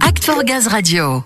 Act for Gaz Radio.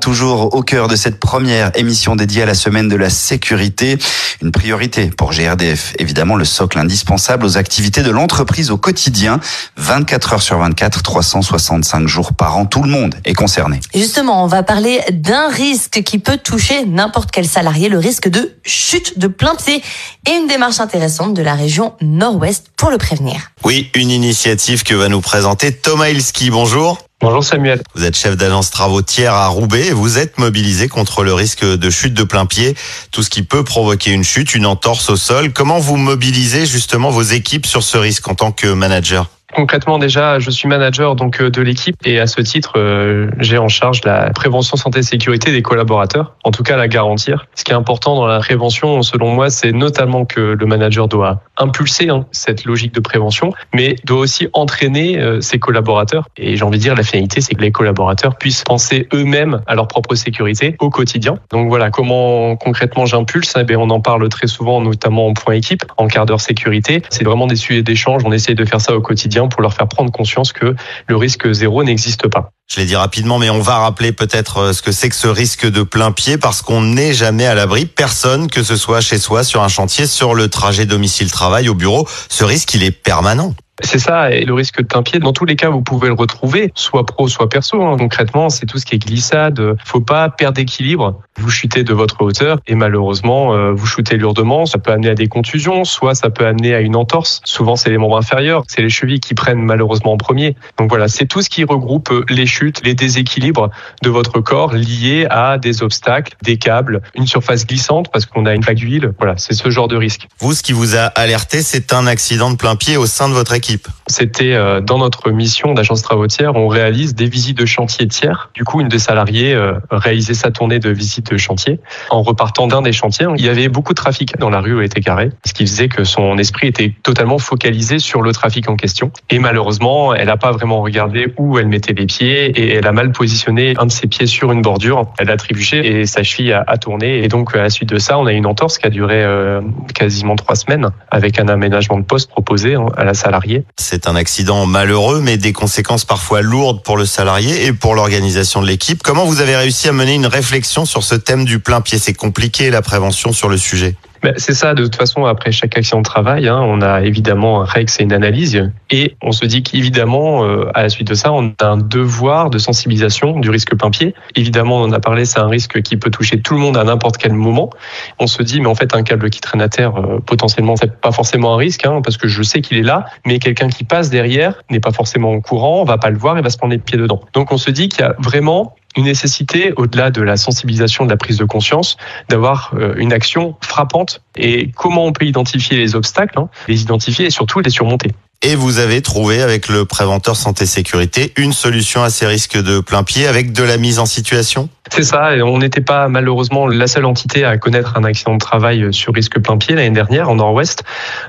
Toujours au cœur de cette première émission dédiée à la semaine de la sécurité, une priorité pour GRDF, évidemment le socle indispensable aux activités de l'entreprise au quotidien, 24 heures sur 24, 365 jours par an, tout le monde est concerné. Justement, on va parler d'un risque qui peut toucher n'importe quel salarié, le risque de chute de plein pied et une démarche intéressante de la région Nord-Ouest pour le prévenir. Oui, une initiative que va nous présenter Thomas Ilski. Bonjour. Bonjour Samuel. Vous êtes chef d'agence travaux tiers à Roubaix et vous êtes mobilisé contre le risque de chute de plein pied, tout ce qui peut provoquer une chute, une entorse au sol. Comment vous mobilisez justement vos équipes sur ce risque en tant que manager? Concrètement, déjà, je suis manager donc euh, de l'équipe et à ce titre, euh, j'ai en charge la prévention santé sécurité des collaborateurs, en tout cas la garantir. Ce qui est important dans la prévention, selon moi, c'est notamment que le manager doit impulser hein, cette logique de prévention, mais doit aussi entraîner euh, ses collaborateurs. Et j'ai envie de dire, la finalité, c'est que les collaborateurs puissent penser eux-mêmes à leur propre sécurité au quotidien. Donc voilà, comment concrètement j'impulse eh On en parle très souvent, notamment en point équipe, en quart d'heure sécurité. C'est vraiment des sujets d'échange. On essaye de faire ça au quotidien pour leur faire prendre conscience que le risque zéro n'existe pas. Je l'ai dit rapidement, mais on va rappeler peut-être euh, ce que c'est que ce risque de plein pied parce qu'on n'est jamais à l'abri. Personne, que ce soit chez soi, sur un chantier, sur le trajet domicile-travail, au bureau, ce risque, il est permanent. C'est ça, et le risque de plein pied, dans tous les cas, vous pouvez le retrouver, soit pro, soit perso. Hein. Concrètement, c'est tout ce qui est glissade. Faut pas perdre d'équilibre. Vous chutez de votre hauteur et malheureusement, euh, vous shootez lourdement. Ça peut amener à des contusions, soit ça peut amener à une entorse. Souvent, c'est les membres inférieurs, c'est les chevilles qui prennent malheureusement en premier. Donc voilà, c'est tout ce qui regroupe les chutes, les déséquilibres de votre corps liés à des obstacles, des câbles, une surface glissante parce qu'on a une plaque d'huile. Voilà, c'est ce genre de risque. Vous, ce qui vous a alerté, c'est un accident de plein pied au sein de votre équipe. C'était euh, dans notre mission d'agence travaux tiers, on réalise des visites de chantier tiers. Du coup, une des salariés euh, réalisait sa tournée de visite de chantier. En repartant d'un des chantiers, il y avait beaucoup de trafic dans la rue où elle était carrée, ce qui faisait que son esprit était totalement focalisé sur le trafic en question. Et malheureusement, elle n'a pas vraiment regardé où elle mettait les pieds et elle a mal positionné un de ses pieds sur une bordure. Elle a trébuché et sa cheville a, tourné. Et donc, à la suite de ça, on a une entorse qui a duré euh, quasiment trois semaines avec un aménagement de poste proposé hein, à la salariée. C'est un accident malheureux, mais des conséquences parfois lourdes pour le salarié et pour l'organisation de l'équipe. Comment vous avez réussi à mener une réflexion sur ce thème du plein pied? C'est compliqué la prévention sur le sujet. Ben, c'est ça, de toute façon, après chaque action de travail, hein, on a évidemment un REX et une analyse, et on se dit qu'évidemment, euh, à la suite de ça, on a un devoir de sensibilisation du risque plein pied. Évidemment, on en a parlé, c'est un risque qui peut toucher tout le monde à n'importe quel moment. On se dit, mais en fait, un câble qui traîne à terre, euh, potentiellement, c'est pas forcément un risque, hein, parce que je sais qu'il est là, mais quelqu'un qui passe derrière n'est pas forcément au courant, va pas le voir et va se prendre les pieds dedans. Donc, on se dit qu'il y a vraiment une nécessité, au-delà de la sensibilisation, de la prise de conscience, d'avoir euh, une action frappante. Et comment on peut identifier les obstacles, hein, les identifier et surtout les surmonter. Et vous avez trouvé avec le préventeur santé sécurité une solution à ces risques de plein pied avec de la mise en situation? C'est ça, et on n'était pas malheureusement la seule entité à connaître un accident de travail sur risque plein pied l'année dernière en Nord-Ouest.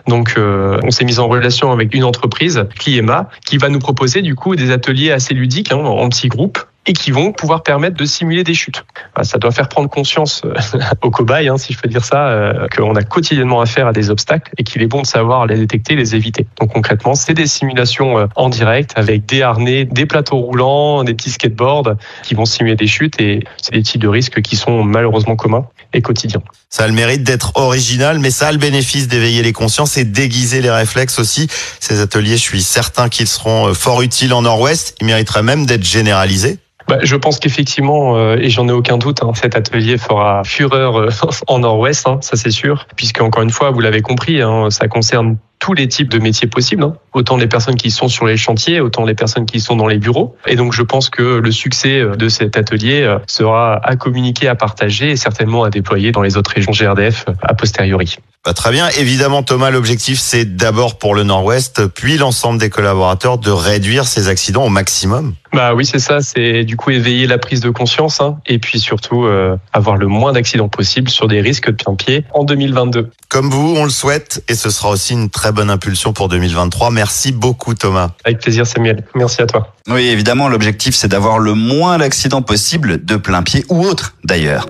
Donc euh, on s'est mis en relation avec une entreprise, Cliema, qui va nous proposer du coup des ateliers assez ludiques hein, en petits groupes et qui vont pouvoir permettre de simuler des chutes. Ça doit faire prendre conscience euh, aux cobayes, hein, si je peux dire ça, euh, qu'on a quotidiennement affaire à des obstacles et qu'il est bon de savoir les détecter, les éviter. Donc concrètement, c'est des simulations euh, en direct avec des harnais, des plateaux roulants, des petits skateboards qui vont simuler des chutes et c'est des types de risques qui sont malheureusement communs et quotidiens. Ça a le mérite d'être original, mais ça a le bénéfice d'éveiller les consciences et d'aiguiser les réflexes aussi. Ces ateliers, je suis certain qu'ils seront fort utiles en Nord-Ouest. Ils mériteraient même d'être généralisés. Bah, je pense qu'effectivement, euh, et j'en ai aucun doute, hein, cet atelier fera fureur euh, en Nord-Ouest, hein, ça c'est sûr, puisque encore une fois, vous l'avez compris, hein, ça concerne tous les types de métiers possibles, autant les personnes qui sont sur les chantiers, autant les personnes qui sont dans les bureaux. Et donc je pense que le succès euh, de cet atelier sera à communiquer, à partager et certainement à déployer dans les autres régions GRDF a posteriori. Bah, très bien. Évidemment, Thomas, l'objectif, c'est d'abord pour le Nord-Ouest, puis l'ensemble des collaborateurs de réduire ces accidents au maximum. Bah oui, c'est ça. C'est du coup éveiller la prise de conscience hein, et puis surtout euh, avoir le moins d'accidents possible sur des risques de plein pied en 2022. Comme vous, on le souhaite et ce sera aussi une très bonne impulsion pour 2023. Merci beaucoup, Thomas. Avec plaisir, Samuel. Merci à toi. Oui, évidemment, l'objectif, c'est d'avoir le moins d'accidents possible de plein pied ou autre, d'ailleurs.